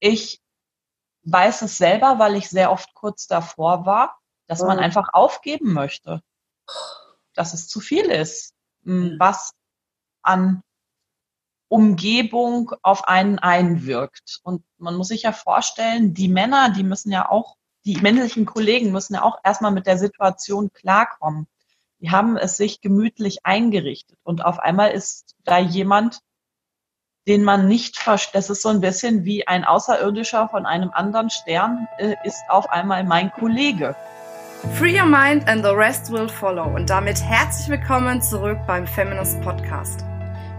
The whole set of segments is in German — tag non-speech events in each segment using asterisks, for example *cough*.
Ich weiß es selber, weil ich sehr oft kurz davor war, dass man einfach aufgeben möchte. Dass es zu viel ist, was an Umgebung auf einen einwirkt. Und man muss sich ja vorstellen, die Männer, die müssen ja auch, die männlichen Kollegen müssen ja auch erstmal mit der Situation klarkommen. Die haben es sich gemütlich eingerichtet und auf einmal ist da jemand, den man nicht versteht. Das ist so ein bisschen wie ein Außerirdischer von einem anderen Stern, äh, ist auf einmal mein Kollege. Free your mind and the rest will follow. Und damit herzlich willkommen zurück beim Feminist Podcast.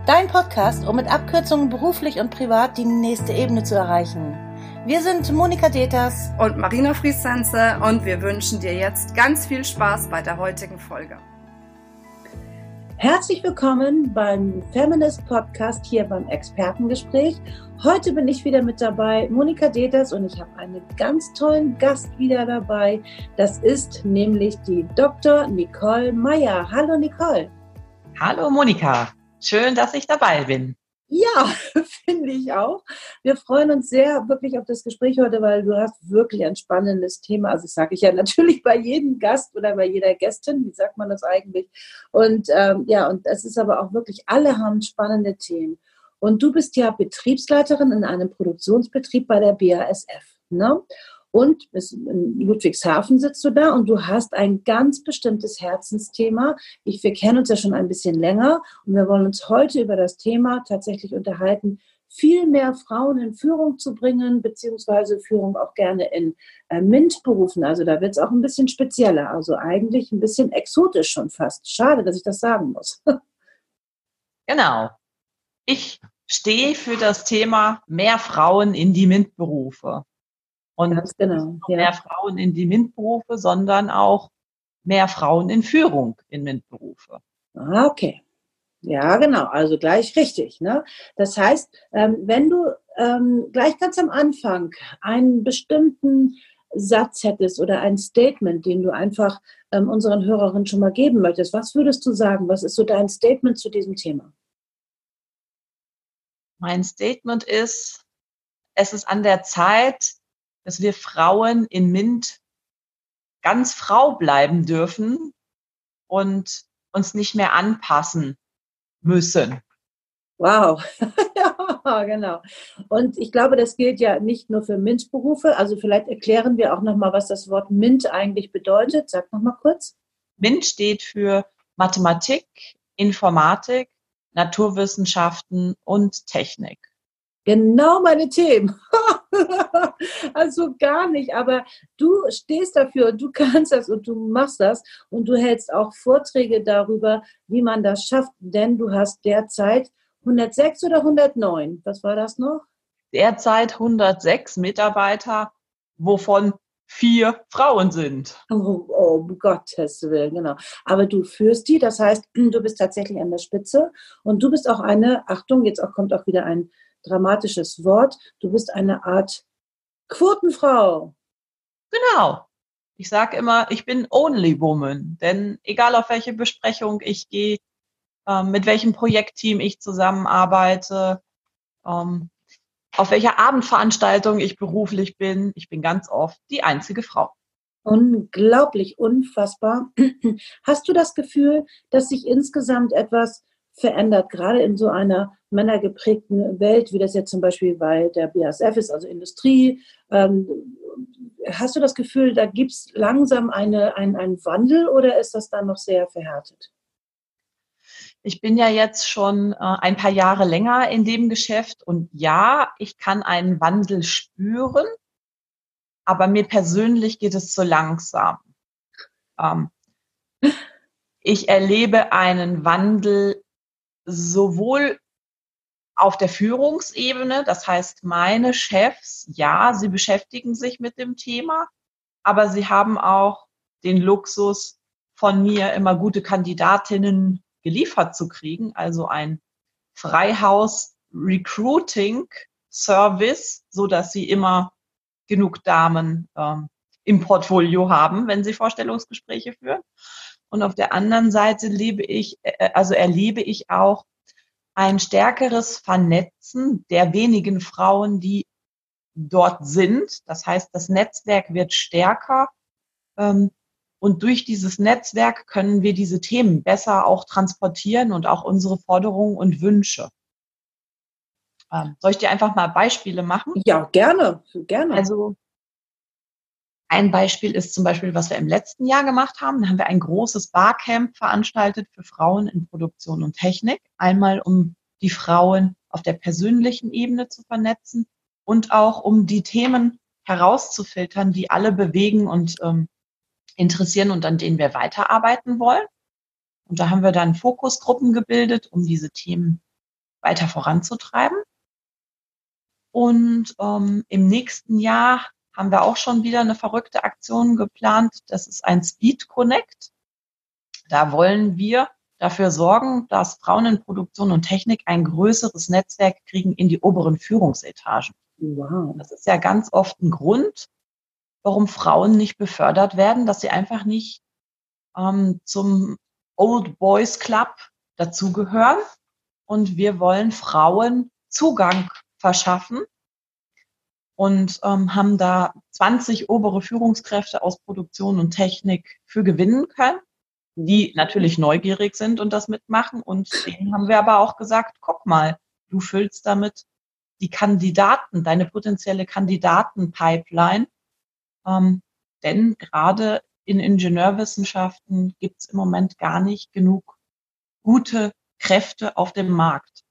Dein Podcast, um mit Abkürzungen beruflich und privat die nächste Ebene zu erreichen. Wir sind Monika Deters und Marina Friesense und wir wünschen dir jetzt ganz viel Spaß bei der heutigen Folge. Herzlich willkommen beim Feminist Podcast hier beim Expertengespräch. Heute bin ich wieder mit dabei, Monika Deters, und ich habe einen ganz tollen Gast wieder dabei. Das ist nämlich die Dr. Nicole Meyer. Hallo Nicole. Hallo Monika. Schön, dass ich dabei bin. Ja, *laughs* finde ich auch. Wir freuen uns sehr wirklich auf das Gespräch heute, weil du hast wirklich ein spannendes Thema. Also das sage ich ja *laughs* natürlich bei jedem Gast oder bei jeder Gästin. Wie sagt man das eigentlich? Und ähm, ja, und es ist aber auch wirklich, alle haben spannende Themen. Und du bist ja Betriebsleiterin in einem Produktionsbetrieb bei der BASF. Ne? Und in Ludwigshafen sitzt du da und du hast ein ganz bestimmtes Herzensthema. Ich, wir kennen uns ja schon ein bisschen länger und wir wollen uns heute über das Thema tatsächlich unterhalten, viel mehr Frauen in Führung zu bringen, beziehungsweise Führung auch gerne in äh, MINT-Berufen. Also da wird es auch ein bisschen spezieller, also eigentlich ein bisschen exotisch schon fast. Schade, dass ich das sagen muss. *laughs* Genau. Ich stehe für das Thema mehr Frauen in die MINT-Berufe. Und Ganz genau. nicht ja. mehr Frauen in die MINT-Berufe, sondern auch mehr Frauen in Führung in MINT-Berufe. Ah, okay. Ja, genau, also gleich richtig. Ne? Das heißt, ähm, wenn du ähm, gleich ganz am Anfang einen bestimmten Satz hättest oder ein Statement, den du einfach ähm, unseren Hörerinnen schon mal geben möchtest, was würdest du sagen? Was ist so dein Statement zu diesem Thema? Mein Statement ist, es ist an der Zeit, dass wir Frauen in MINT ganz Frau bleiben dürfen und uns nicht mehr anpassen müssen. Wow, *laughs* ja, genau. Und ich glaube, das gilt ja nicht nur für MINT-Berufe. Also vielleicht erklären wir auch nochmal, was das Wort MINT eigentlich bedeutet. Sag nochmal kurz. MINT steht für Mathematik, Informatik, Naturwissenschaften und Technik. Genau meine Themen. *laughs* *laughs* also gar nicht, aber du stehst dafür und du *laughs* kannst das und du machst das und du hältst auch Vorträge darüber, wie man das schafft, denn du hast derzeit 106 oder 109, was war das noch? Derzeit 106 Mitarbeiter, wovon vier Frauen sind. Oh, oh Gottes Willen, genau. Aber du führst die, das heißt, du bist tatsächlich an der Spitze und du bist auch eine, Achtung, jetzt auch kommt auch wieder ein dramatisches Wort. Du bist eine Art Quotenfrau. Genau. Ich sage immer, ich bin Only Woman. Denn egal auf welche Besprechung ich gehe, ähm, mit welchem Projektteam ich zusammenarbeite, ähm, auf welcher Abendveranstaltung ich beruflich bin, ich bin ganz oft die einzige Frau. Unglaublich, unfassbar. *clears throat* Hast du das Gefühl, dass sich insgesamt etwas verändert, gerade in so einer männergeprägten Welt, wie das jetzt zum Beispiel bei der BASF ist, also Industrie. Ähm, hast du das Gefühl, da gibt es langsam eine, ein, einen Wandel oder ist das dann noch sehr verhärtet? Ich bin ja jetzt schon äh, ein paar Jahre länger in dem Geschäft und ja, ich kann einen Wandel spüren, aber mir persönlich geht es zu langsam. Ähm, *laughs* ich erlebe einen Wandel sowohl auf der Führungsebene, das heißt, meine Chefs, ja, sie beschäftigen sich mit dem Thema, aber sie haben auch den Luxus, von mir immer gute Kandidatinnen geliefert zu kriegen, also ein Freihaus Recruiting Service, so dass sie immer genug Damen ähm, im Portfolio haben, wenn sie Vorstellungsgespräche führen. Und auf der anderen Seite lebe ich, äh, also erlebe ich auch ein stärkeres Vernetzen der wenigen Frauen, die dort sind. Das heißt, das Netzwerk wird stärker. Ähm, und durch dieses Netzwerk können wir diese Themen besser auch transportieren und auch unsere Forderungen und Wünsche. Ähm, soll ich dir einfach mal Beispiele machen? Ja, gerne, gerne. Also ein Beispiel ist zum Beispiel, was wir im letzten Jahr gemacht haben. Da haben wir ein großes Barcamp veranstaltet für Frauen in Produktion und Technik. Einmal, um die Frauen auf der persönlichen Ebene zu vernetzen und auch um die Themen herauszufiltern, die alle bewegen und ähm, interessieren und an denen wir weiterarbeiten wollen. Und da haben wir dann Fokusgruppen gebildet, um diese Themen weiter voranzutreiben. Und ähm, im nächsten Jahr haben wir auch schon wieder eine verrückte Aktion geplant. Das ist ein Speed Connect. Da wollen wir dafür sorgen, dass Frauen in Produktion und Technik ein größeres Netzwerk kriegen in die oberen Führungsetagen. Wow. Das ist ja ganz oft ein Grund, warum Frauen nicht befördert werden, dass sie einfach nicht ähm, zum Old Boys Club dazugehören. Und wir wollen Frauen Zugang verschaffen und ähm, haben da 20 obere Führungskräfte aus Produktion und Technik für gewinnen können, die natürlich neugierig sind und das mitmachen. Und denen haben wir aber auch gesagt, guck mal, du füllst damit die Kandidaten, deine potenzielle Kandidatenpipeline. Ähm, denn gerade in Ingenieurwissenschaften gibt es im Moment gar nicht genug gute Kräfte auf dem Markt.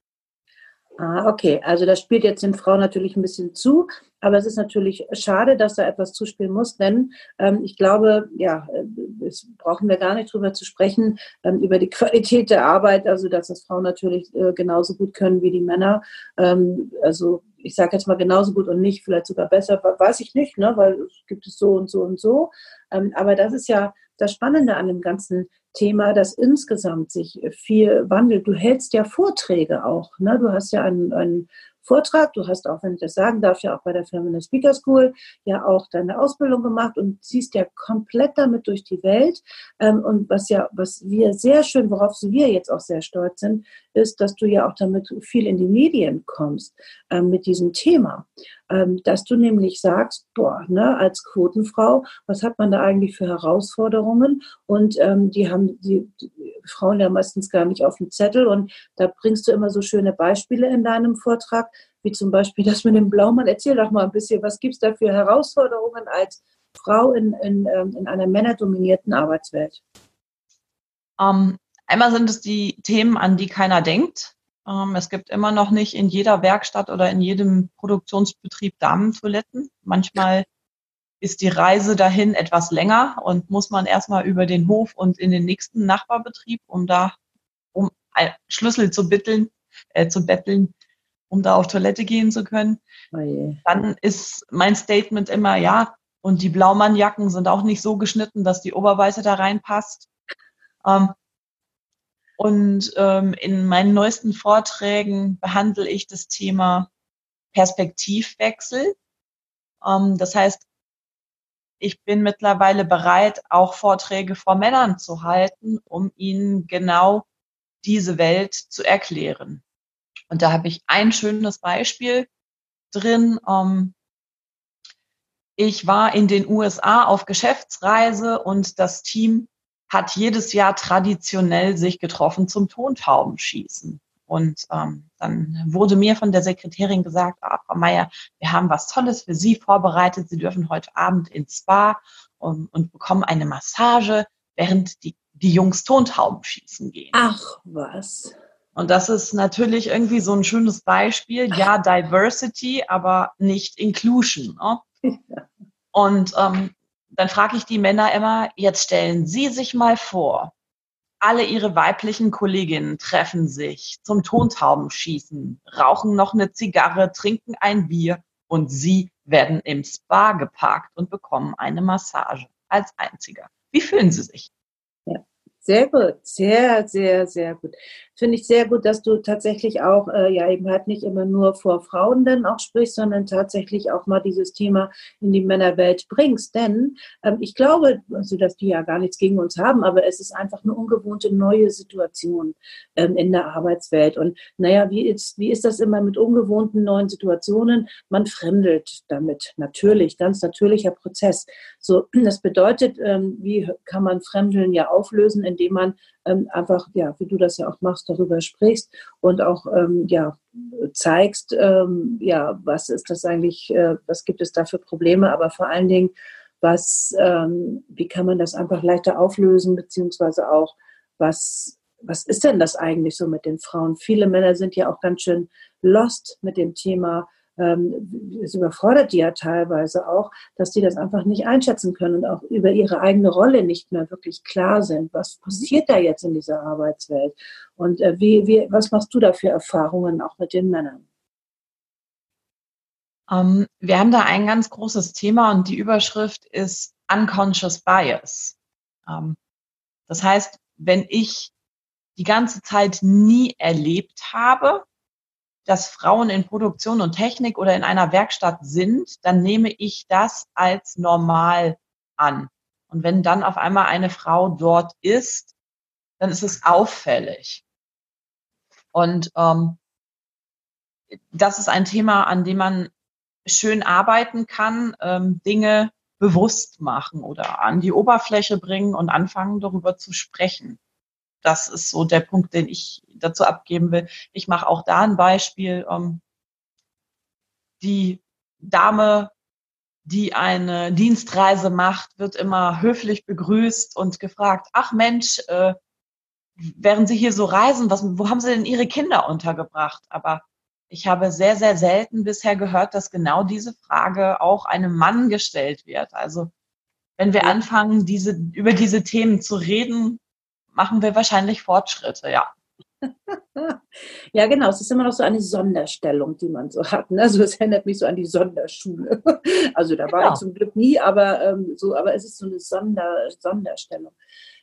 Ah, okay. Also das spielt jetzt den Frauen natürlich ein bisschen zu, aber es ist natürlich schade, dass da etwas zuspielen muss, denn ähm, ich glaube, ja, äh, es brauchen wir gar nicht drüber zu sprechen, ähm, über die *laughs* Qualität der Arbeit, also dass das Frauen natürlich äh, genauso gut können wie die Männer. Ähm, also ich sage jetzt mal genauso gut und nicht, vielleicht sogar besser, weiß ich nicht, ne, weil es gibt es so und so und so. Ähm, aber das ist ja das Spannende an dem ganzen Thema, dass insgesamt sich viel wandelt. Du hältst ja Vorträge auch. Ne? Du hast ja einen, einen Vortrag. Du hast auch, wenn ich das sagen darf, ja auch bei der Feminist Speaker School ja auch deine Ausbildung gemacht und ziehst ja komplett damit durch die Welt. Ähm, und was ja, was wir sehr schön, worauf wir jetzt auch sehr stolz sind, ist, dass du ja auch damit viel in die Medien kommst ähm, mit diesem Thema. Ähm, dass du nämlich sagst, boah, ne, als Quotenfrau, was hat man da eigentlich für Herausforderungen? Und die haben die, Frauen ja meistens gar nicht auf dem Zettel. Und da bringst du immer so schöne Beispiele in deinem Vortrag, wie zum Beispiel das mit dem Blaumann. Erzähl doch mal ein bisschen, was gibt es da für Herausforderungen als Frau in, in, ähm, in einer männerdominierten Arbeitswelt? Um, einmal sind es die Themen, an die keiner denkt. Um, es gibt immer noch nicht in jeder Werkstatt oder in jedem Produktionsbetrieb Damentoiletten. Manchmal ist die Reise dahin etwas länger und muss man erstmal über den Hof und in den nächsten Nachbarbetrieb, um da um Schlüssel zu bitteln, äh, zu betteln, um da auf Toilette gehen zu können. Oh Dann ist mein Statement immer, ja, und die Blaumannjacken sind auch nicht so geschnitten, dass die Oberweite da reinpasst. Ähm, und ähm, in meinen neuesten Vorträgen behandle ich das Thema Perspektivwechsel. Ähm, das heißt, ich bin mittlerweile bereit, auch Vorträge vor Männern zu halten, um ihnen genau diese Welt zu erklären. Und da habe ich ein schönes Beispiel drin. Ähm, ich war in den USA auf Geschäftsreise und das Team hat jedes Jahr traditionell sich getroffen zum Tontaubenschießen. Und ähm, dann wurde mir von der Sekretärin gesagt, ah, Frau Meier, wir haben was Tolles für Sie vorbereitet. Sie dürfen heute Abend ins Spa und, und bekommen eine Massage, während die, die Jungs Tontauben schießen gehen. Ach was. Und das ist natürlich irgendwie so ein schönes Beispiel. Ja, Diversity, aber nicht Inclusion. Ne? *laughs* Und ähm, dann frage ich die Männer immer, jetzt stellen Sie sich mal vor, alle ihre weiblichen Kolleginnen treffen sich zum Tontaubenschießen, rauchen noch eine Zigarre, trinken ein Bier und sie werden im Spa geparkt und bekommen eine Massage als einziger. Wie fühlen Sie sich? Ja, Sehr gut, sehr, sehr, sehr gut. Finde ich sehr gut, dass du tatsächlich auch, äh, ja, eben halt nicht immer nur vor Frauen dann auch sprichst, sondern tatsächlich auch mal dieses Thema in die Männerwelt bringst. Denn ähm, ich glaube, also, dass die ja gar nichts gegen uns haben, aber es ist einfach eine ungewohnte neue Situation ähm, in der Arbeitswelt. Und naja, wie ist, wie ist das immer mit ungewohnten neuen Situationen? Man fremdelt damit. Natürlich, ganz natürlicher Prozess. So, das bedeutet, ähm, wie kann man Fremdeln ja auflösen, indem man einfach, ja, wie du das ja auch machst, darüber sprichst und auch, ähm, ja, zeigst, ähm, ja, was ist das eigentlich, äh, was gibt es da für Probleme, aber vor allen Dingen, was, ähm, wie kann man das einfach leichter auflösen, beziehungsweise auch, was, was ist denn das eigentlich so mit den Frauen? Viele Männer sind ja auch ganz schön lost mit dem Thema ähm, es überfordert die ja teilweise auch, dass die das einfach nicht einschätzen können und auch über ihre eigene Rolle nicht mehr wirklich klar sind. Was passiert da jetzt in dieser Arbeitswelt? Und äh, wie, wie, was machst du da für Erfahrungen auch mit den Männern? Um, ähm, wir haben da ein ganz großes Thema und die Überschrift ist Unconscious Bias. Um, ähm, das heißt, wenn ich die ganze Zeit nie erlebt habe, dass Frauen in Produktion und Technik oder in einer Werkstatt sind, dann nehme ich das als normal an. Und wenn dann auf einmal eine Frau dort ist, dann ist es auffällig. Und ähm, das ist ein Thema, an dem man schön arbeiten kann, ähm, Dinge bewusst machen oder an die Oberfläche bringen und anfangen, darüber zu sprechen das ist so der Punkt, den ich dazu abgeben will. Ich mache auch da ein Beispiel. Ähm, die Dame, die eine Dienstreise macht, wird immer höflich begrüßt und gefragt, ach Mensch, äh, während Sie hier so reisen, was, wo haben Sie denn Ihre Kinder untergebracht? Aber ich habe sehr, sehr selten bisher gehört, dass genau diese Frage auch einem Mann gestellt wird. Also wenn wir anfangen, diese, über diese Themen zu reden, machen wir wahrscheinlich Fortschritte, ja. *laughs* Ja, genau. Es ist immer noch so eine Sonderstellung, die man so hat. Ne? Also es erinnert mich so an die Sonderschule. *laughs* Also da war genau. ich zum Glück nie, aber ähm, so, aber es ist so eine Sonder, Sonderstellung.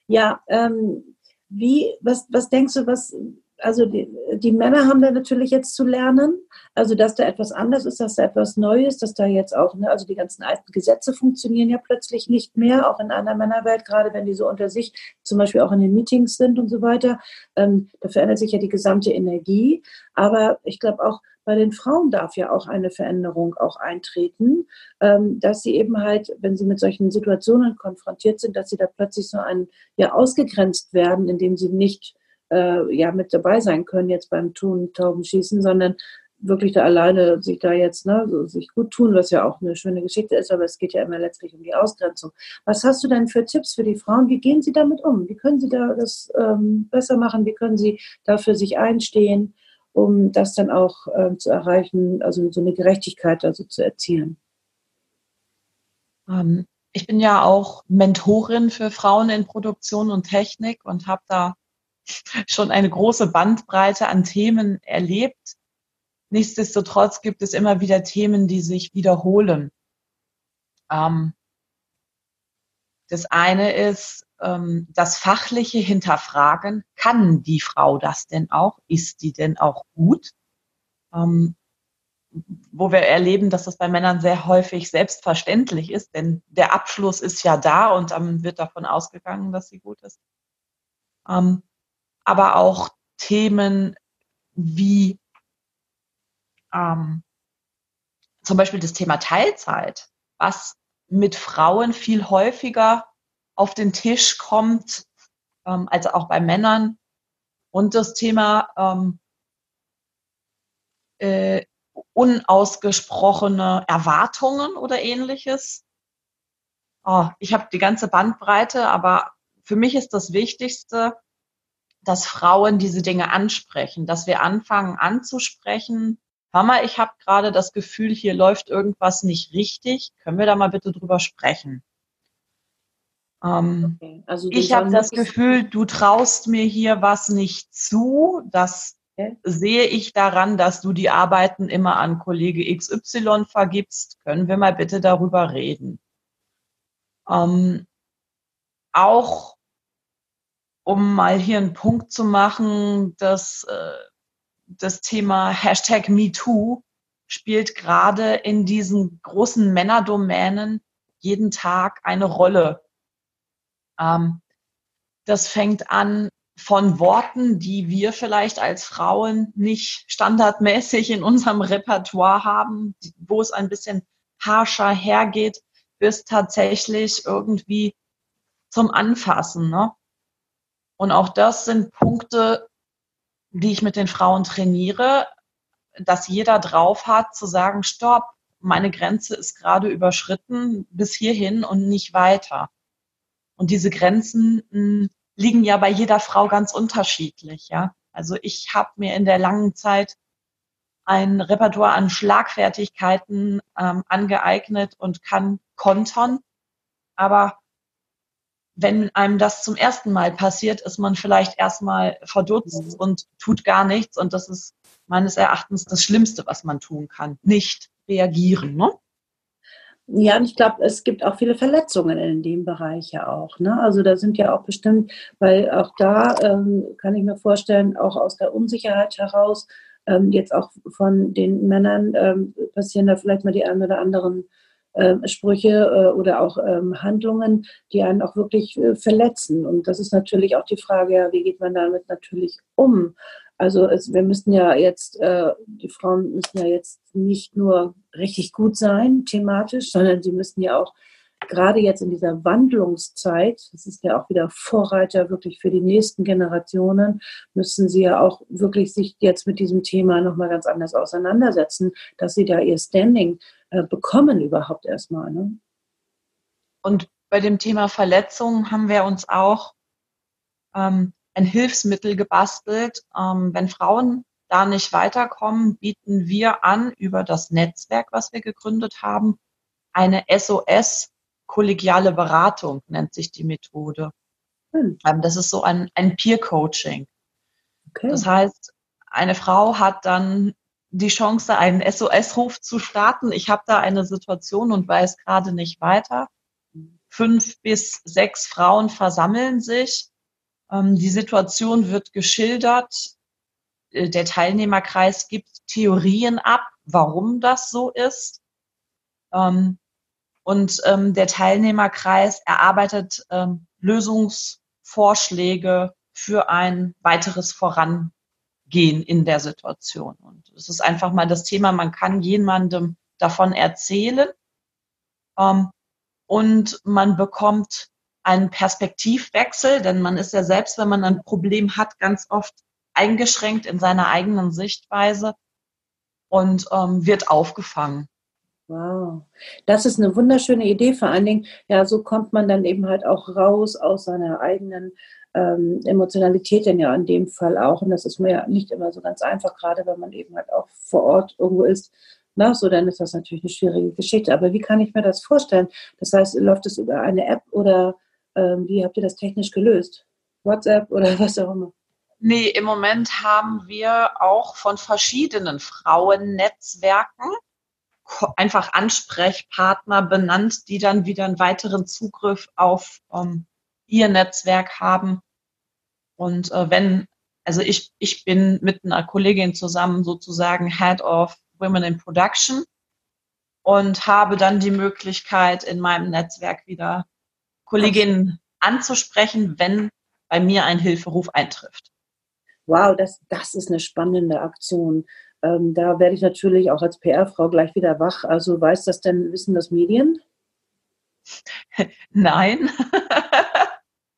Ja, ähm, wie, was, was denkst du, was, also die, die Männer haben da natürlich jetzt zu lernen, also dass da etwas anders ist, dass da etwas Neues, dass da jetzt auch, ne, also die ganzen alten Gesetze funktionieren ja plötzlich nicht mehr, auch in einer Männerwelt, gerade wenn die so unter sich zum Beispiel auch in den Meetings sind und so weiter. Ähm, da verändert sich ja die gesamte Energie. Aber ich glaube auch, bei den Frauen darf ja auch eine Veränderung auch eintreten, ähm, dass sie eben halt, wenn sie mit solchen Situationen konfrontiert sind, dass sie da plötzlich so ein, ja, ausgegrenzt werden, indem sie nicht äh, ja mit dabei sein können jetzt beim Tun Taubenschießen, sondern wirklich da alleine sich da jetzt ne, so sich gut tun, was ja auch eine schöne Geschichte ist, aber es geht ja immer letztlich um die Ausgrenzung. Was hast du denn für Tipps für die Frauen? Wie gehen sie damit um? Wie können sie da das ähm, besser machen? Wie können sie dafür sich einstehen, um das dann auch ähm, zu erreichen, also so eine Gerechtigkeit also zu erzielen? Ähm, ich bin ja auch Mentorin für Frauen in Produktion und Technik und habe da *laughs* schon eine große Bandbreite an Themen erlebt. Nichtsdestotrotz gibt es immer wieder Themen, die sich wiederholen. Ähm, das eine ist ähm, das fachliche Hinterfragen. Kann die Frau das denn auch? Ist die denn auch gut? Ähm, wo wir erleben, dass das bei Männern sehr häufig selbstverständlich ist, denn der Abschluss ist ja da und dann wird davon ausgegangen, dass sie gut ist. Ähm, aber auch Themen wie ähm, zum Beispiel das Thema Teilzeit, was mit Frauen viel häufiger auf den Tisch kommt ähm, als auch bei Männern. Und das Thema ähm, äh, unausgesprochene Erwartungen oder ähnliches. Oh, ich habe die ganze Bandbreite, aber für mich ist das Wichtigste, dass Frauen diese Dinge ansprechen, dass wir anfangen anzusprechen. Mama, ich habe gerade das Gefühl, hier läuft irgendwas nicht richtig. Können wir da mal bitte drüber sprechen? Ähm, okay. also ich habe das Gefühl, du traust mir hier was nicht zu. Das okay. sehe ich daran, dass du die Arbeiten immer an Kollege XY vergibst. Können wir mal bitte darüber reden? Ähm, auch um mal hier einen Punkt zu machen, dass äh, das Thema Hashtag MeToo spielt gerade in diesen großen Männerdomänen jeden Tag eine Rolle. Ähm, das fängt an von Worten, die wir vielleicht als Frauen nicht standardmäßig in unserem Repertoire haben, wo es ein bisschen harscher hergeht, bis tatsächlich irgendwie zum Anfassen. Ne? Und auch das sind Punkte, die ich mit den Frauen trainiere, dass jeder drauf hat, zu sagen, stopp, meine Grenze ist gerade überschritten bis hierhin und nicht weiter. Und diese Grenzen hm, liegen ja bei jeder Frau ganz unterschiedlich, ja. Also ich habe mir in der langen Zeit ein Repertoire an Schlagfertigkeiten ähm, angeeignet und kann kontern. Aber wenn einem das zum ersten Mal passiert, ist man vielleicht erstmal verdutzt mhm. und tut gar nichts. Und das ist meines Erachtens das Schlimmste, was man tun kann. Nicht reagieren. Ne? Ja, und ich glaube, es gibt auch viele Verletzungen in dem Bereich ja auch. Ne? Also da sind ja auch bestimmt, weil auch da ähm, kann ich mir vorstellen, auch aus der Unsicherheit heraus, ähm, jetzt auch von den Männern ähm, passieren da vielleicht mal die ein oder anderen Sprüche äh, oder auch ähm, Handlungen, die einen auch wirklich äh, verletzen. Und das ist natürlich auch die Frage, ja, wie geht man damit natürlich um? Also es, wir müssen ja jetzt, äh, die Frauen müssen ja jetzt nicht nur richtig gut sein, thematisch, sondern sie müssen ja auch gerade jetzt in dieser Wandlungszeit, das ist ja auch wieder Vorreiter wirklich für die nächsten Generationen, müssen sie ja auch wirklich sich jetzt mit diesem Thema nochmal ganz anders auseinandersetzen, dass sie da ihr Standing äh, bekommen überhaupt erstmal. Ne? Und bei dem Thema Verletzungen haben wir uns auch ähm, ein Hilfsmittel gebastelt. Ähm, wenn Frauen da nicht weiterkommen, bieten wir an über das Netzwerk, was wir gegründet haben, eine SOS kollegiale Beratung nennt sich die Methode. Hm. Ähm, das ist so ein, ein Peer-Coaching. Okay. Das heißt, eine Frau hat dann die Chance, einen SOS-Ruf zu starten. Ich habe da eine Situation und weiß gerade nicht weiter. Fünf bis sechs Frauen versammeln sich. Ähm, die Situation wird geschildert. Äh, der Teilnehmerkreis gibt Theorien ab, warum das so ist. Ähm, und ähm, der Teilnehmerkreis erarbeitet ähm, Lösungsvorschläge für ein weiteres Vorangehen in der Situation. Und es ist einfach mal das Thema, man kann jemandem davon erzählen ähm, und man bekommt einen Perspektivwechsel, denn man ist ja selbst, wenn man ein Problem hat, ganz oft eingeschränkt in seiner eigenen Sichtweise und ähm, wird aufgefangen. Wow, das ist eine wunderschöne Idee. Vor allen Dingen, ja, so kommt man dann eben halt auch raus aus seiner eigenen ähm, Emotionalität, denn ja in dem Fall auch. Und das ist mir ja nicht immer so ganz einfach, gerade wenn man eben halt auch vor Ort irgendwo ist. Na, so dann ist das natürlich eine schwierige Geschichte. Aber wie kann ich mir das vorstellen? Das heißt, läuft es über eine App oder ähm, wie habt ihr das technisch gelöst? WhatsApp *laughs* oder was auch immer? Nee, im Moment haben wir auch von verschiedenen Frauennetzwerken einfach Ansprechpartner benannt, die dann wieder einen weiteren Zugriff auf ähm, ihr Netzwerk haben. Und äh, wenn, also ich, ich bin mit einer Kollegin zusammen sozusagen Head of Women in Production und habe dann die Möglichkeit, in meinem Netzwerk wieder Kolleginnen anzusprechen, wenn bei mir ein Hilferuf eintrifft. Wow, das, das ist eine spannende Aktion. Ähm, da werde ich natürlich auch als PR-Frau gleich wieder wach. Also weiß das denn, wissen das Medien? *laughs* Nein. *laughs*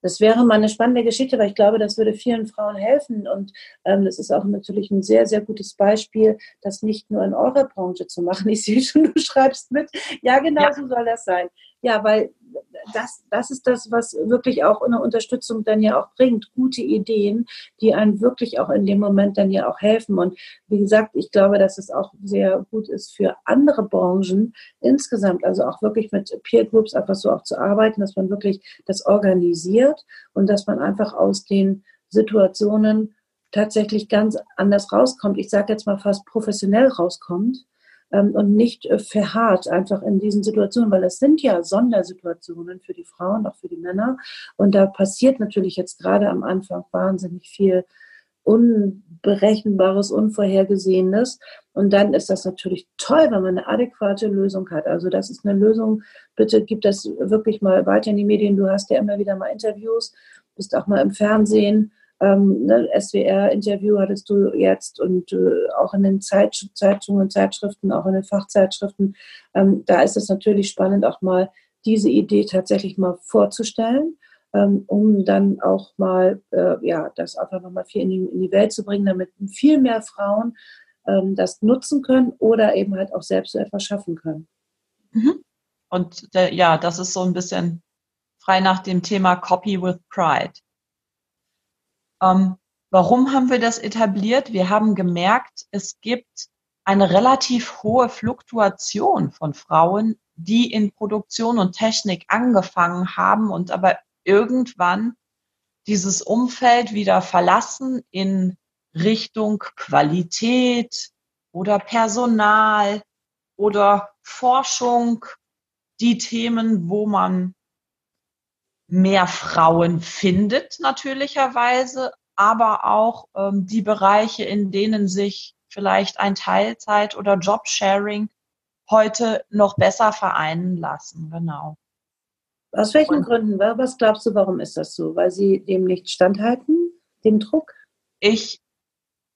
Das wäre mal eine spannende Geschichte, weil ich glaube, das würde vielen Frauen helfen. Und ähm, das ist auch natürlich ein sehr, sehr gutes Beispiel, das nicht nur in eurer Branche zu machen. Ich sehe schon, du schreibst mit. Ja, genau ja. so soll das sein. Ja, weil das, das ist das, was wirklich auch eine Unterstützung dann ja auch bringt. Gute Ideen, die einem wirklich auch in dem Moment dann ja auch helfen. Und wie gesagt, ich glaube, dass es auch sehr gut ist für andere Branchen insgesamt, also auch wirklich mit Peer Groups einfach so auch zu arbeiten, dass man wirklich das organisiert und dass man einfach aus den Situationen tatsächlich ganz anders rauskommt. Ich sage jetzt mal fast professionell rauskommt ähm, und nicht äh, verharrt einfach in diesen Situationen, weil es sind ja Sondersituationen für die Frauen, auch für die Männer. Und da passiert natürlich jetzt gerade am Anfang wahnsinnig viel Unberechenbares, Unvorhergesehenes. Und dann ist das natürlich toll, wenn man eine adäquate Lösung hat. Also das ist eine Lösung, bitte gib das wirklich mal weiter in die Medien. Du hast ja immer wieder mal Interviews, bist auch mal im Fernsehen. Ähm, ne, SWR-Interview hattest du jetzt und äh, auch in den Zeit, Zeitungen Zeitschriften, auch in den Fachzeitschriften. Ähm, da ist es natürlich spannend, auch mal diese Idee tatsächlich mal vorzustellen ähm, um dann auch mal, äh, ja, das einfach nochmal viel in die, in die Welt zu bringen, damit viel mehr Frauen ähm, das nutzen können oder eben halt auch selbst so etwas schaffen können. Mhm. Und der, ja, das ist so ein bisschen frei nach dem Thema Copy with Pride. Ähm, warum haben wir das etabliert? Wir haben gemerkt, es gibt eine relativ hohe Fluktuation von Frauen, die in Produktion und Technik angefangen haben und aber irgendwann dieses Umfeld wieder verlassen in Richtung Qualität oder Personal oder Forschung, die Themen, wo man mehr Frauen findet, natürlicherweise, aber auch ähm, die Bereiche, in denen sich vielleicht ein Teilzeit- oder Jobsharing heute noch besser vereinen lassen. Genau. Aus welchen und Gründen? Was glaubst du, warum ist das so? Weil sie dem nicht standhalten, dem Druck? Ich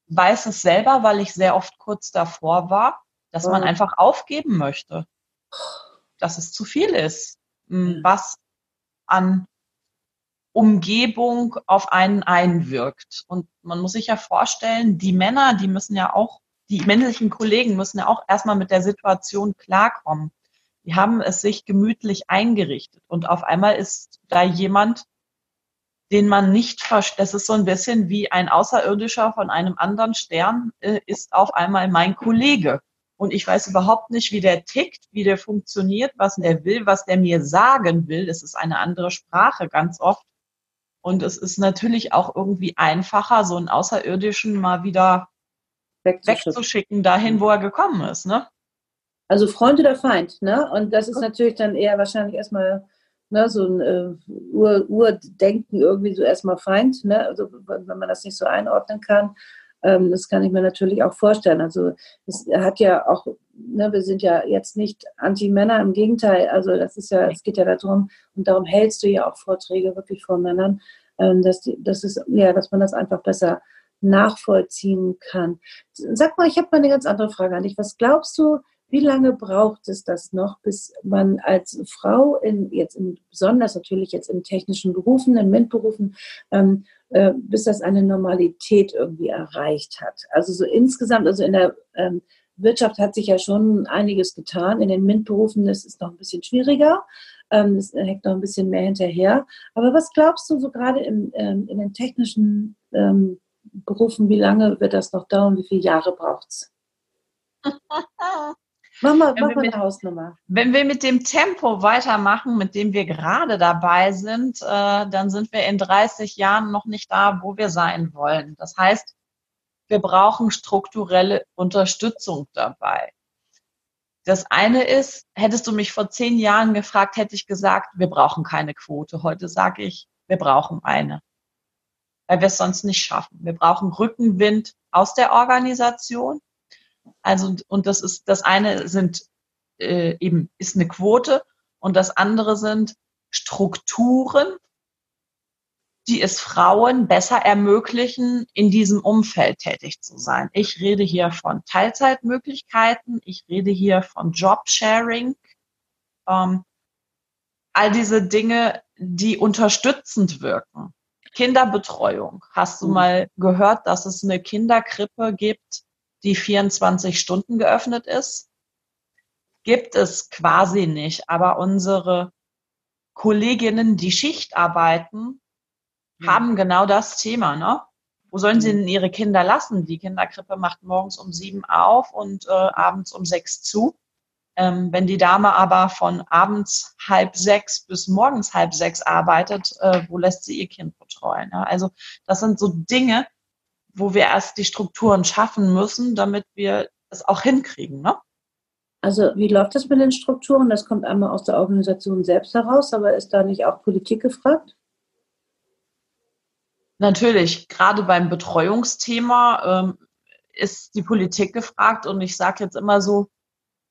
weiß es selber, weil ich sehr oft kurz davor war, dass oh. man einfach aufgeben möchte. Dass es zu viel ist, was an Umgebung auf einen einwirkt. Und man muss sich ja vorstellen, die Männer, die müssen ja auch, die männlichen Kollegen müssen ja auch erstmal mit der Situation klarkommen. Die haben es sich gemütlich eingerichtet. Und auf einmal ist da jemand, den man nicht versteht. Das ist so ein bisschen wie ein Außerirdischer von einem anderen Stern, äh, ist auf einmal mein Kollege. Und ich weiß überhaupt nicht, wie der tickt, wie der funktioniert, was der will, was der mir sagen will. Es ist eine andere Sprache ganz oft. Und es ist natürlich auch irgendwie einfacher, so einen Außerirdischen mal wieder wegzuschicken, wegzuschicken dahin, wo er gekommen ist. Ne? Also Freund oder Feind, ne? Und das ist natürlich dann eher wahrscheinlich erstmal ne, so ein äh, Ur Urdenken irgendwie so erstmal Feind, ne? Also wenn man das nicht so einordnen kann. Ähm, das kann ich mir natürlich auch vorstellen. Also es hat ja auch, ne, wir sind ja jetzt nicht Anti-Männer, im Gegenteil. Also das ist ja, es geht ja darum, und darum hältst du ja auch Vorträge wirklich vor Männern, ähm, dass die, das ist, ja, dass man das einfach besser nachvollziehen kann. Sag mal, ich habe mal eine ganz andere Frage an dich. Was glaubst du, wie lange braucht es das noch, bis man als Frau in jetzt in, besonders natürlich jetzt in technischen Berufen, in MINT-Berufen, ähm, äh, bis das eine Normalität irgendwie erreicht hat? Also so insgesamt, also in der ähm, Wirtschaft hat sich ja schon einiges getan. In den MINT-Berufen ist es noch ein bisschen schwieriger. Ähm, es hängt noch ein bisschen mehr hinterher. Aber was glaubst du so gerade im, ähm, in den technischen ähm, Berufen, wie lange wird das noch dauern? Wie viele Jahre braucht es? *laughs* Mach mal, mach mal eine Hausnummer. Wenn wir mit dem Tempo weitermachen, mit dem wir gerade dabei sind, äh, dann sind wir in 30 Jahren noch nicht da, wo wir sein wollen. Das heißt, wir brauchen strukturelle Unterstützung dabei. Das eine ist, hättest du mich vor zehn Jahren gefragt, hätte ich gesagt, wir brauchen keine Quote. Heute sage ich, wir brauchen eine, weil wir es sonst nicht schaffen. Wir brauchen Rückenwind aus der Organisation also, und das ist, das eine sind äh, eben, ist eine Quote und das andere sind Strukturen, die es Frauen besser ermöglichen, in diesem Umfeld tätig zu sein. Ich rede hier von Teilzeitmöglichkeiten, ich rede hier von Jobsharing, ähm, all diese Dinge, die unterstützend wirken. Kinderbetreuung. Hast du mhm. mal gehört, dass es eine Kinderkrippe gibt, die 24 Stunden geöffnet ist. Gibt es quasi nicht, aber unsere Kolleginnen, die Schicht arbeiten, ja. haben genau das Thema. Ne? Wo sollen sie denn ihre Kinder lassen? Die Kinderkrippe macht morgens um sieben auf und äh, abends um sechs zu. Ähm, wenn die Dame aber von abends halb sechs bis morgens halb sechs arbeitet, äh, wo lässt sie ihr Kind betreuen? Ja? Also das sind so Dinge, wo wir erst die Strukturen schaffen müssen, damit wir es auch hinkriegen. Ne? Also wie läuft das mit den Strukturen? Das kommt einmal aus der Organisation selbst heraus, aber ist da nicht auch Politik gefragt? Natürlich, gerade beim Betreuungsthema ähm, ist die Politik gefragt und ich sage jetzt immer so,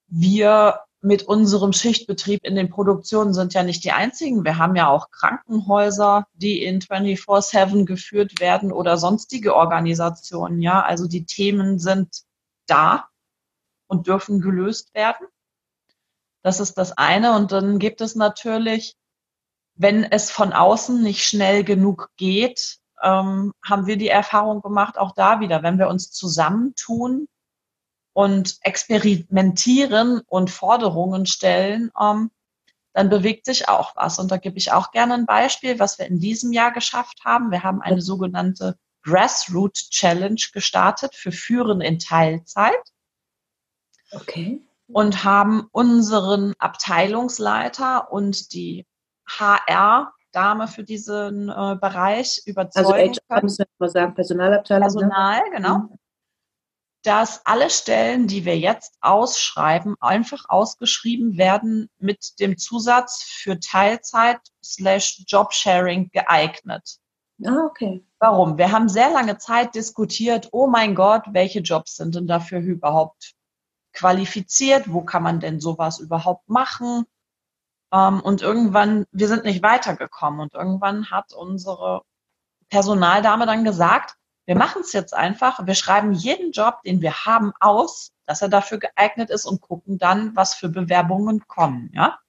wir mit unserem Schichtbetrieb in den Produktionen sind ja nicht die einzigen. Wir haben ja auch Krankenhäuser, die in 24-7 geführt werden oder sonstige Organisationen. Ja, also die Themen sind da und dürfen gelöst werden. Das ist das eine. Und dann gibt es natürlich, wenn es von außen nicht schnell genug geht, ähm, haben wir die Erfahrung gemacht, auch da wieder, wenn wir uns zusammentun, und experimentieren und Forderungen stellen, ähm, dann bewegt sich auch was. Und da gebe ich auch gerne ein Beispiel, was wir in diesem Jahr geschafft haben. Wir haben eine sogenannte Grassroot Challenge gestartet für Führen in Teilzeit. Okay. Und haben unseren Abteilungsleiter und die HR-Dame für diesen äh, Bereich überzeugt. Also HR, müssen wir sagen, Personalabteilung. Ne? Personal, genau. Mhm dass alle Stellen, die wir jetzt ausschreiben, einfach ausgeschrieben werden mit dem Zusatz für Teilzeit slash Jobsharing geeignet. Ah, okay. Warum? Wir haben sehr lange Zeit diskutiert, oh mein Gott, welche Jobs sind denn dafür überhaupt qualifiziert? Wo kann man denn sowas überhaupt machen? Ähm, und irgendwann, wir sind nicht weitergekommen und irgendwann hat unsere Personaldame dann gesagt, wir machen es jetzt einfach. Wir schreiben jeden Job, den wir haben, aus, dass er dafür geeignet ist und gucken dann, was für Bewerbungen kommen. Ja,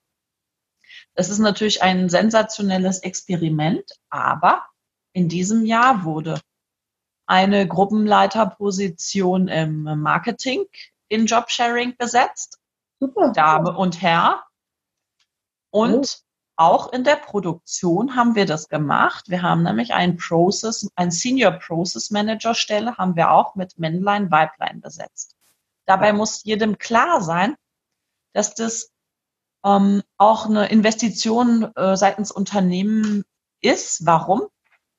das ist natürlich ein sensationelles Experiment, aber in diesem Jahr wurde eine Gruppenleiterposition im Marketing in Jobsharing besetzt. Super. Dame und Herr. Und auch in der Produktion haben wir das gemacht. Wir haben nämlich einen Process, ein Senior Process Manager Stelle haben wir auch mit Männlein, Weiblein besetzt. Dabei muss jedem klar sein, dass das ähm, auch eine Investition äh, seitens Unternehmen ist. Warum?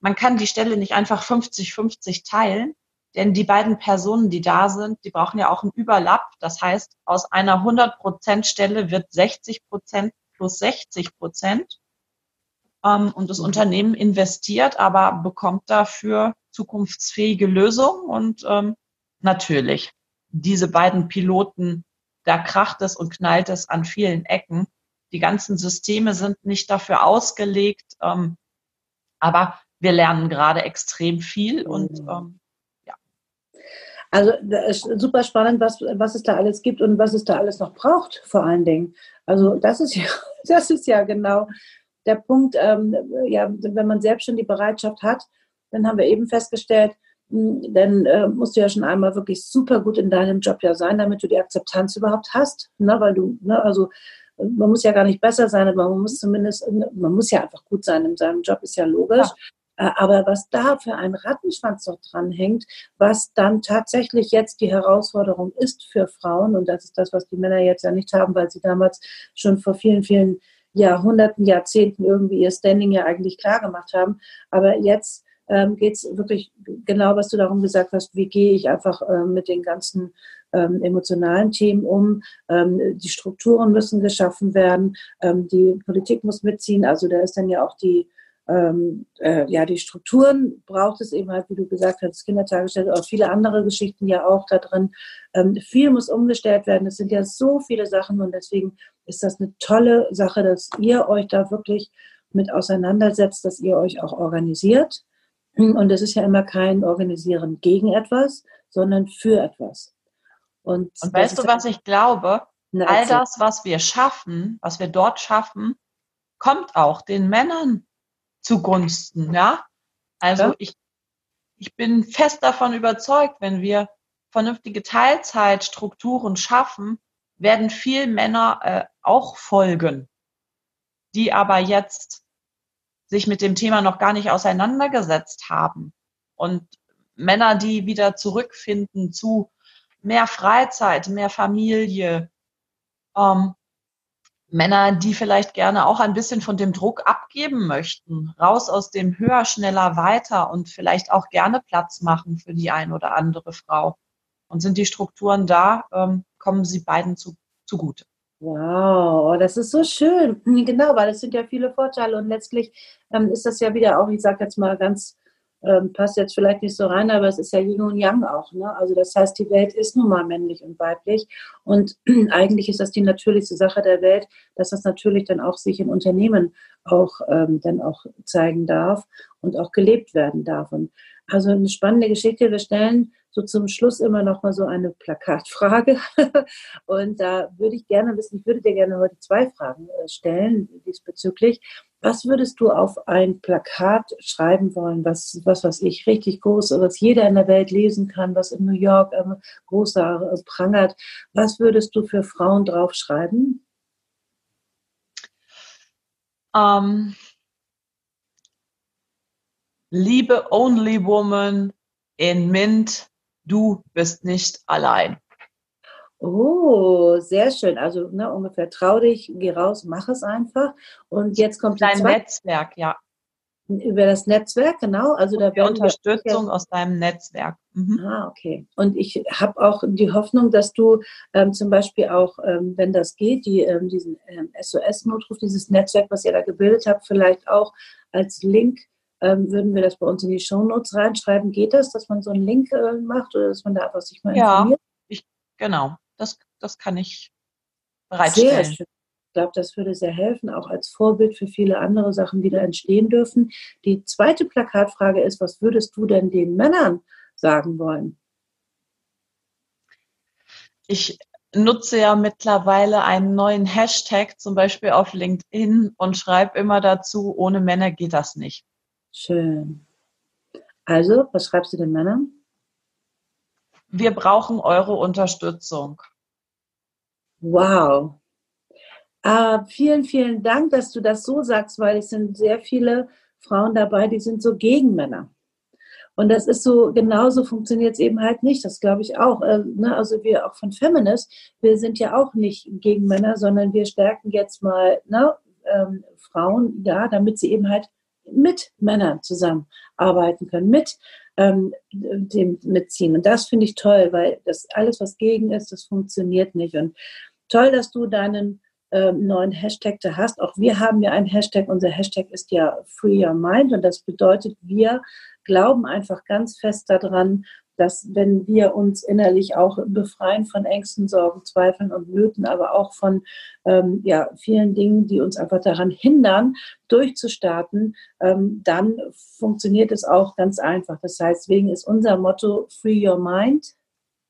Man kann die Stelle nicht einfach 50-50 teilen, denn die beiden Personen, die da sind, die brauchen ja auch einen Überlapp. Das heißt, aus einer 100% Stelle wird 60% plus 60 Prozent. Ähm, und das mhm. Unternehmen investiert, aber bekommt dafür zukunftsfähige Lösungen. Und ähm, natürlich, diese beiden Piloten, da kracht es und knallt es an vielen Ecken. Die ganzen Systeme sind nicht dafür ausgelegt, ähm, aber wir lernen gerade extrem viel und mhm. ähm. Also super spannend, was, was es da alles gibt und was es da alles noch braucht, vor allen Dingen. Also das ist ja, *laughs* das ist ja genau der Punkt, ähm, ja, wenn man selbst schon die Bereitschaft hat, dann haben wir eben festgestellt, hm, dann äh, musst du ja schon einmal wirklich super gut in deinem Job ja sein, damit du die Akzeptanz überhaupt hast. Ne? Weil du, ne, also man muss ja gar nicht besser sein, aber man muss zumindest, man muss ja einfach gut sein in seinem Job, ist ja logisch. Ja. Äh, aber was da für ein Rattenschwanz noch dran hängt, was dann tatsächlich jetzt die Herausforderung ist für Frauen, und das ist das, was die Männer jetzt ja nicht haben, weil sie damals schon vor vielen, vielen Jahrhunderten, Jahrzehnten irgendwie ihr Standing ja eigentlich klar gemacht haben. Aber jetzt ähm, geht es wirklich genau, was du darum gesagt hast, wie gehe ich einfach ähm, mit den ganzen ähm, emotionalen Themen um. Ähm, die Strukturen müssen geschaffen werden, ähm, die Politik muss mitziehen. Also da ist dann ja auch die ähm, äh, ja, die Strukturen braucht es eben halt, wie du gesagt hast, Kindertagesstätte, auch viele andere Geschichten ja auch da drin. Ähm, viel muss umgestellt werden. Es sind ja so viele Sachen und deswegen ist das eine tolle Sache, dass ihr euch da wirklich mit auseinandersetzt, dass ihr euch auch organisiert. Und es ist ja immer kein Organisieren gegen etwas, sondern für etwas. Und, und weißt du, was ich glaube? All das, was wir schaffen, was wir dort schaffen, kommt auch den Männern zugunsten, ja. Also ja. ich, ich bin fest davon überzeugt, wenn wir vernünftige Teilzeitstrukturen schaffen, werden viel Männer äh, auch folgen, die aber jetzt sich mit dem Thema noch gar nicht auseinandergesetzt haben. Und Männer, die wieder zurückfinden zu mehr Freizeit, mehr Familie, ähm, Männer, die vielleicht gerne auch ein bisschen von dem Druck abgeben möchten, raus aus dem höher, schneller, weiter und vielleicht auch gerne Platz machen für die ein oder andere Frau. Und sind die Strukturen da, ähm, kommen sie beiden zu, zugute. Wow, das ist so schön. *laughs* Genau, weil es sind ja viele Vorteile und letztlich ähm, ist das ja wieder auch, ich sage jetzt mal ganz ähm, passt jetzt vielleicht nicht so rein, aber es ist ja Yin und Yang auch. Ne? Also das heißt, die Welt ist nun mal männlich und weiblich. Und *clears throat* eigentlich ist das die natürlichste Sache der Welt, dass das natürlich dann auch sich im Unternehmen auch ähm, dann auch zeigen darf und auch gelebt werden darf. Und also eine spannende Geschichte. Wir stellen so zum Schluss immer noch mal so eine Plakatfrage. *laughs* und da würde ich gerne wissen, ich würde dir gerne heute zwei Fragen äh, stellen diesbezüglich. Was würdest du auf ein Plakat schreiben wollen, was, was was ich, richtig groß, was jeder in der Welt lesen kann, was in New York ähm, großer äh, prangert? Was würdest du für Frauen draufschreiben? Ähm, Liebe Only Woman in Mint, du bist nicht allein. Oh, sehr schön. Also ne, ungefähr trau dich, geh raus, mach es einfach. Und jetzt kommt dein Netzwerk, ja. Über das Netzwerk, genau. Also da die Unterstützung aus deinem Netzwerk. Mhm. Ah, okay. Und ich habe auch die Hoffnung, dass du ähm, zum Beispiel auch, ähm, wenn das geht, die, ähm, diesen ähm, SOS-Notruf, dieses Netzwerk, was ihr da gebildet habt, vielleicht auch als Link ähm, würden wir das bei uns in die Shownotes reinschreiben. Geht das, dass man so einen Link äh, macht oder dass man da einfach sich mal ja, informiert? Ja, ich, genau das, das kann ich bereitstellen. Sehr schön. Ich glaube, das würde sehr helfen, auch als Vorbild für viele andere Sachen, die da entstehen dürfen. Die zweite Plakatfrage ist, was würdest du denn den Männern sagen wollen? Ich nutze ja mittlerweile einen neuen Hashtag, zum Beispiel auf LinkedIn, und schreibe immer dazu, ohne Männer geht das nicht. Schön. Also, was schreibst du den Männern? Wir brauchen eure Unterstützung. Wow. Äh, vielen, vielen Dank, dass du das so sagst, weil es sind sehr viele Frauen dabei, die sind so gegen Männer. Und das ist so, genauso funktioniert es eben halt nicht. Das glaube ich auch. Äh, ne? Also wir auch von Feminist, wir sind ja auch nicht gegen Männer, sondern wir stärken jetzt mal ne, ähm, Frauen, ja, damit sie eben halt mit Männern zusammenarbeiten können, mit ähm, dem mitziehen. Und das finde ich toll, weil das alles, was gegen ist, das funktioniert nicht. Und toll, dass du deinen ähm, neuen Hashtag da hast. Auch wir haben ja einen Hashtag. Unser Hashtag ist ja Free Your Mind und das bedeutet, wir glauben einfach ganz fest daran, dass wenn wir uns innerlich auch befreien von Ängsten, Sorgen, Zweifeln und Nöten, aber auch von ähm, ja, vielen Dingen, die uns einfach daran hindern, durchzustarten, ähm, dann funktioniert es auch ganz einfach. Das heißt, deswegen ist unser Motto Free Your Mind.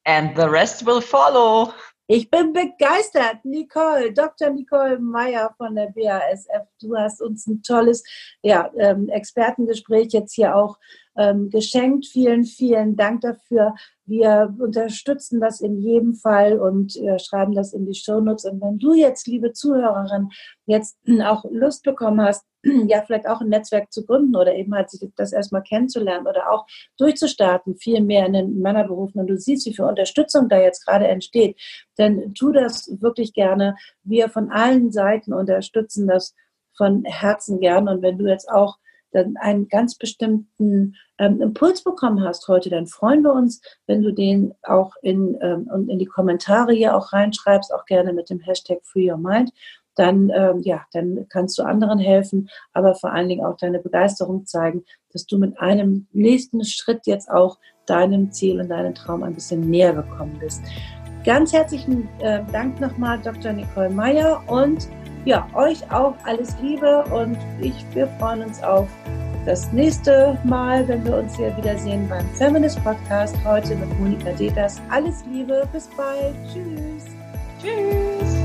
And the rest will follow. Ich bin begeistert, Nicole, Dr. Nicole Meyer von der BASF. Du hast uns ein tolles ja, ähm, Expertengespräch jetzt hier auch ähm, geschenkt. Vielen, vielen Dank dafür. Wir unterstützen das in jedem Fall und äh, schreiben das in die Shownotes. Und wenn du jetzt, liebe Zuhörerin, jetzt *clears throat* auch Lust bekommen hast, *clears throat* ja, vielleicht auch ein Netzwerk zu gründen oder eben halt sich das erstmal kennenzulernen oder auch durchzustarten, viel mehr in den Männerberufen und du siehst, wie viel Unterstützung da jetzt gerade entsteht, dann tu das wirklich gerne. Wir von allen Seiten unterstützen das von Herzen gerne und wenn du jetzt auch dann einen ganz bestimmten ähm, Impuls bekommen hast heute, dann freuen wir uns, wenn du den auch in, ähm, in die Kommentare hier auch reinschreibst, auch gerne mit dem Hashtag Free Your Mind. Dann, ähm, ja, dann kannst du anderen helfen, aber vor allen Dingen auch deine Begeisterung zeigen, dass du mit einem nächsten Schritt jetzt auch deinem Ziel und deinem Traum ein bisschen näher gekommen bist. Ganz herzlichen äh, Dank nochmal, Dr. Nicole Meyer und ja, euch auch alles Liebe und ich, wir freuen uns auf das nächste Mal, wenn wir uns hier wiedersehen beim Feminist Podcast heute mit Monika Deters. Alles Liebe, bis bald. Tschüss. Tschüss.